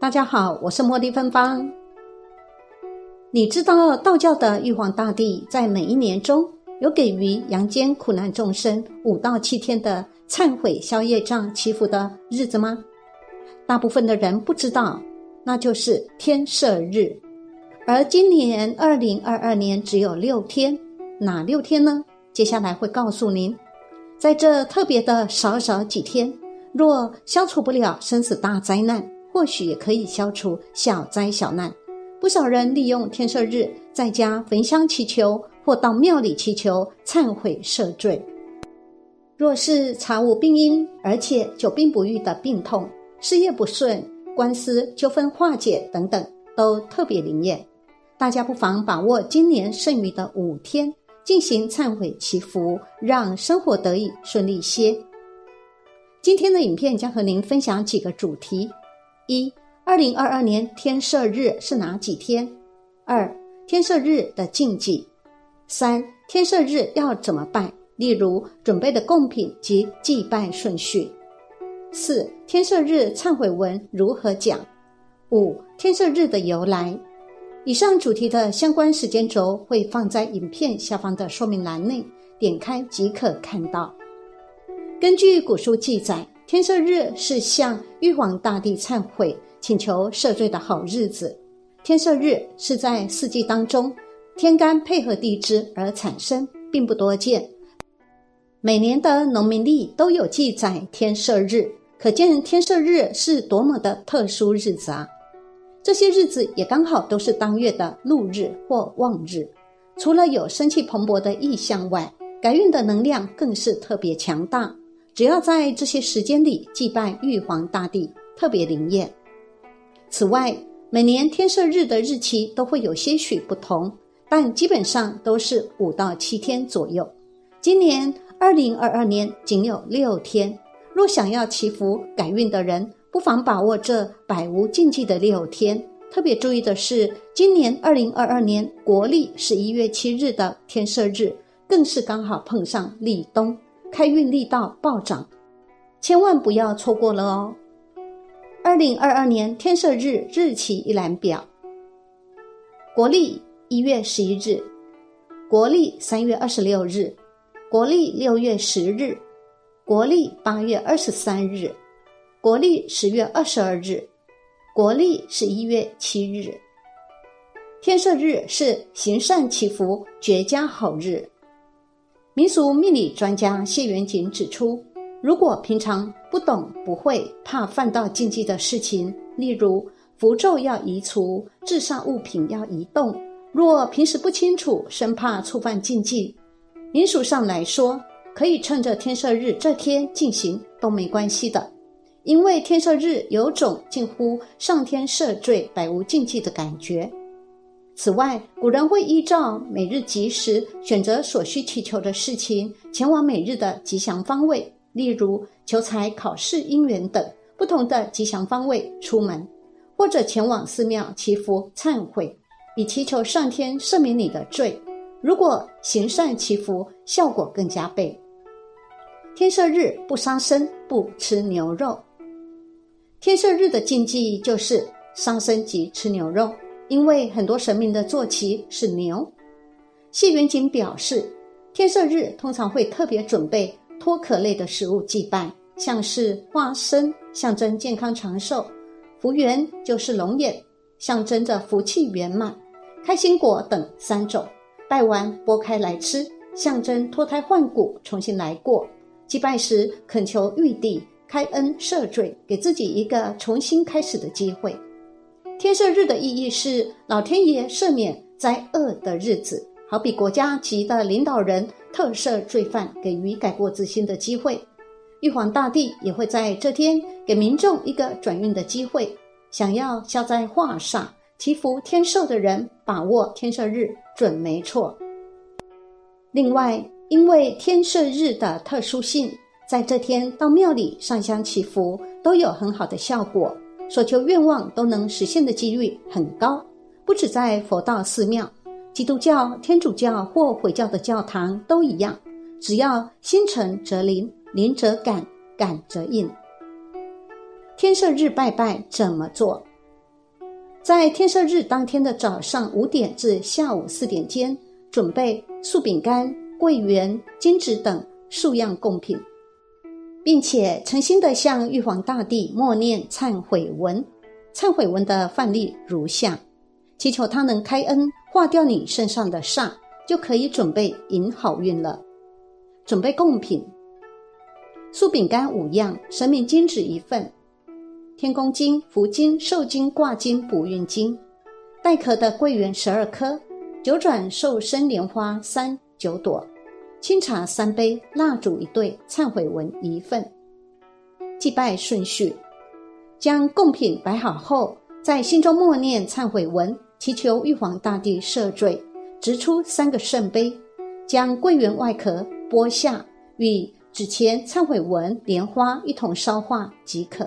大家好，我是茉莉芬芳。你知道道教的玉皇大帝在每一年中有给予阳间苦难众生五到七天的忏悔消业障祈福的日子吗？大部分的人不知道，那就是天赦日。而今年二零二二年只有六天，哪六天呢？接下来会告诉您。在这特别的少少几天，若消除不了生死大灾难，或许也可以消除小灾小难。不少人利用天赦日在家焚香祈求，或到庙里祈求忏悔赦罪。若是查无病因，而且久病不愈的病痛、事业不顺、官司纠纷化解等等，都特别灵验。大家不妨把握今年剩余的五天。进行忏悔祈福，让生活得以顺利些。今天的影片将和您分享几个主题：一、二零二二年天赦日是哪几天？二、天赦日的禁忌；三、天赦日要怎么办？例如准备的贡品及祭拜顺序；四、天赦日忏悔文如何讲？五、天赦日的由来。以上主题的相关时间轴会放在影片下方的说明栏内，点开即可看到。根据古书记载，天赦日是向玉皇大帝忏悔、请求赦罪的好日子。天赦日是在四季当中，天干配合地支而产生，并不多见。每年的农民历都有记载天赦日，可见天赦日是多么的特殊日子啊！这些日子也刚好都是当月的禄日或旺日，除了有生气蓬勃的意象外，改运的能量更是特别强大。只要在这些时间里祭拜玉皇大帝，特别灵验。此外，每年天赦日的日期都会有些许不同，但基本上都是五到七天左右。今年二零二二年仅有六天，若想要祈福改运的人。不妨把握这百无禁忌的六天。特别注意的是，今年二零二二年国历十一月七日的天赦日，更是刚好碰上立冬，开运力道暴涨，千万不要错过了哦。二零二二年天赦日日期一览表：国历一月十一日，国历三月二十六日，国历六月十日，国历八月二十三日。国历十月二十二日，国历十一月七日。天赦日是行善祈福绝佳好日。民俗命理专家谢元景指出，如果平常不懂不会，怕犯到禁忌的事情，例如符咒要移除、制煞物品要移动，若平时不清楚，生怕触犯禁忌，民俗上来说，可以趁着天赦日这天进行都没关系的。因为天赦日有种近乎上天赦罪、百无禁忌的感觉。此外，古人会依照每日吉时，选择所需祈求的事情，前往每日的吉祥方位，例如求财、考试、姻缘等不同的吉祥方位出门，或者前往寺庙祈福忏悔，以祈求上天赦免你的罪。如果行善祈福，效果更加倍。天赦日不杀生，不吃牛肉。天赦日的禁忌就是杀生及吃牛肉，因为很多神明的坐骑是牛。谢元景表示，天赦日通常会特别准备脱壳类的食物祭拜，像是花生象征健康长寿，福缘就是龙眼，象征着福气圆满，开心果等三种，拜完剥开来吃，象征脱胎换骨，重新来过。祭拜时恳求玉帝。开恩赦罪，给自己一个重新开始的机会。天赦日的意义是老天爷赦免灾厄的日子，好比国家级的领导人特赦罪犯，给予改过自新的机会。玉皇大帝也会在这天给民众一个转运的机会。想要消灾化煞、祈福天寿的人，把握天赦日准没错。另外，因为天赦日的特殊性。在这天到庙里上香祈福都有很好的效果，所求愿望都能实现的几率很高。不止在佛道寺庙，基督教、天主教或回教的教堂都一样，只要心诚则灵，灵则感，感则应。天赦日拜拜怎么做？在天赦日当天的早上五点至下午四点间，准备素饼干、桂圆、金纸等数样贡品，并且诚心的向玉皇大帝默念忏悔文。忏悔文的范例如下：祈求他能开恩，化掉你身上的煞，就可以准备迎好运了。准备贡品：素饼干五样，神明金纸一份。天公金、福金、寿金、挂金、补运金，带壳的桂圆十二颗，九转寿生莲花三九朵，清茶三杯，蜡烛一对，忏悔文一份。祭拜顺序：将贡品摆好后，在心中默念忏悔文，祈求玉皇大帝赦罪，执出三个圣杯，将桂圆外壳剥下，与纸钱、忏悔文、莲花一同烧化即可。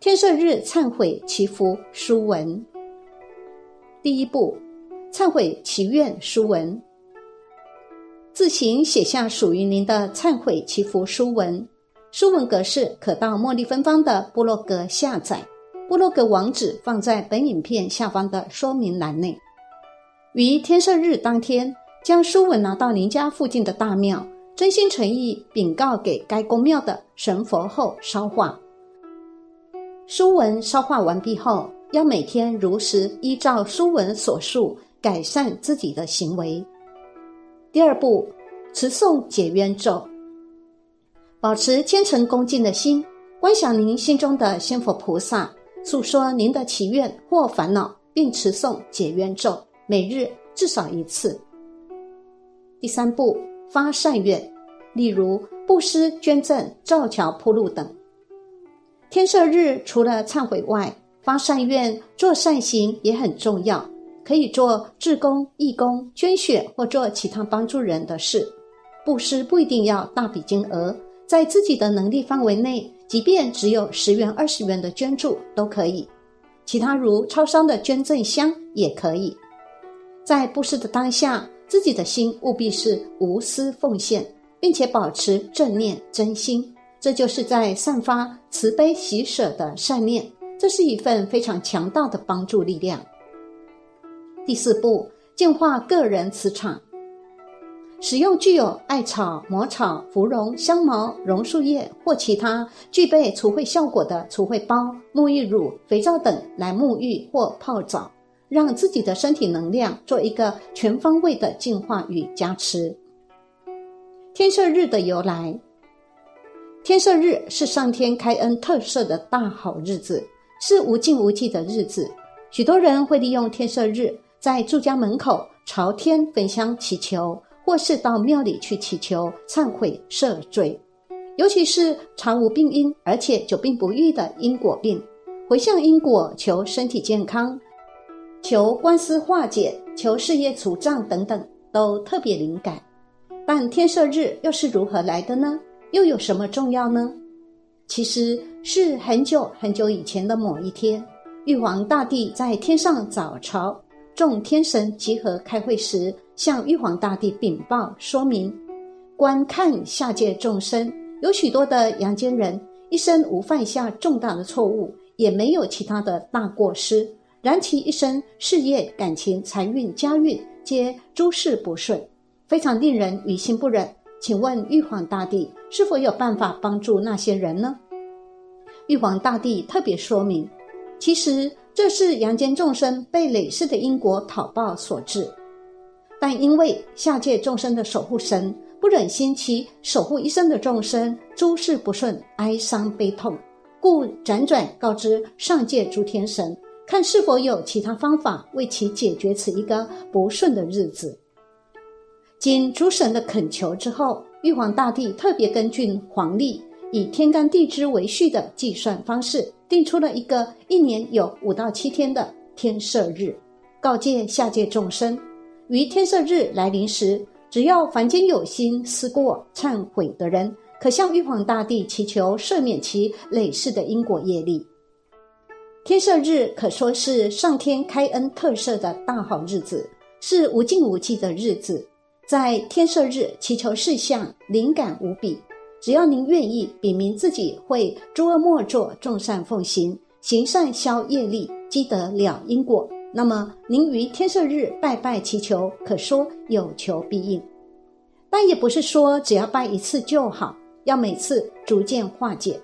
天赦日忏悔祈福书文，第一步，忏悔祈愿书文。自行写下属于您的忏悔祈福书文，书文格式可到茉莉芬芳的部落格下载，部落格网址放在本影片下方的说明栏内。于天赦日当天，将书文拿到您家附近的大庙，真心诚意禀告给该公庙的神佛后烧化。书文烧化完毕后，要每天如实依照书文所述改善自己的行为。第二步，持诵解冤咒，保持虔诚恭敬的心，观想您心中的仙佛菩萨，诉说您的祈愿或烦恼，并持诵解冤咒，每日至少一次。第三步，发善愿，例如布施、捐赠、造桥铺路等。天赦日除了忏悔外，发善愿、做善行也很重要。可以做志工、义工、捐血或做其他帮助人的事。布施不一定要大笔金额，在自己的能力范围内，即便只有十元、二十元的捐助都可以。其他如超商的捐赠箱也可以。在布施的当下，自己的心务必是无私奉献，并且保持正念真心。这就是在散发慈悲喜舍的善念，这是一份非常强大的帮助力量。第四步，净化个人磁场，使用具有艾草、魔草、芙蓉、香茅、榕树叶或其他具备除秽效果的除秽包、沐浴乳、肥皂等来沐浴或泡澡，让自己的身体能量做一个全方位的净化与加持。天赦日的由来。天赦日是上天开恩特赦的大好日子，是无尽无际的日子。许多人会利用天赦日，在住家门口朝天焚香祈求，或是到庙里去祈求忏悔赦罪。尤其是常无病因而且久病不愈的因果病，回向因果求身体健康，求官司化解，求事业除障等等，都特别灵感。但天赦日又是如何来的呢？又有什么重要呢？其实是很久很久以前的某一天，玉皇大帝在天上早朝，众天神集合开会时，向玉皇大帝禀报说明：观看下界众生，有许多的阳间人一生无犯下重大的错误，也没有其他的大过失，然其一生事业、感情、财运、家运皆诸事不顺，非常令人于心不忍。请问玉皇大帝是否有办法帮助那些人呢？玉皇大帝特别说明，其实这是阳间众生被累世的因果讨报所致，但因为下界众生的守护神不忍心其守护一生的众生诸事不顺、哀伤悲痛，故辗转告知上界诸天神，看是否有其他方法为其解决此一个不顺的日子。经诸神的恳求之后，玉皇大帝特别根据黄历，以天干地支为序的计算方式，定出了一个一年有五到七天的天赦日，告诫下界众生：于天赦日来临时，只要凡间有心思过忏悔的人，可向玉皇大帝祈求赦免其累世的因果业力。天赦日可说是上天开恩特赦的大好日子，是无尽无际的日子。在天赦日祈求事项灵感无比，只要您愿意，禀明自己会诸恶莫作，众善奉行，行善消业力，积得了因果，那么您于天赦日拜拜祈求，可说有求必应。但也不是说只要拜一次就好，要每次逐渐化解。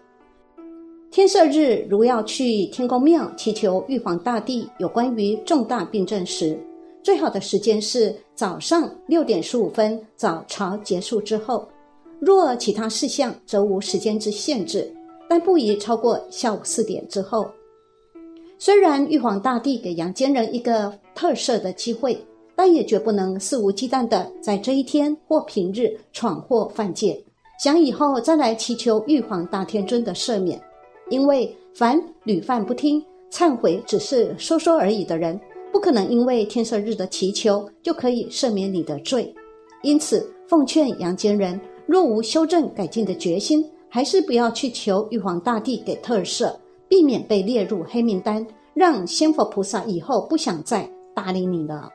天赦日如要去天公庙祈求玉皇大帝有关于重大病症时，最好的时间是早上六点十五分早朝结束之后。若其他事项则无时间之限制，但不宜超过下午四点之后。虽然玉皇大帝给阳间人一个特赦的机会。但也绝不能肆无忌惮地在这一天或平日闯祸犯戒，想以后再来祈求玉皇大天尊的赦免。因为凡屡犯不听、忏悔只是说说而已的人，不可能因为天赦日的祈求就可以赦免你的罪。因此，奉劝阳间人，若无修正改进的决心，还是不要去求玉皇大帝给特赦，避免被列入黑名单，让仙佛菩萨以后不想再搭理你了。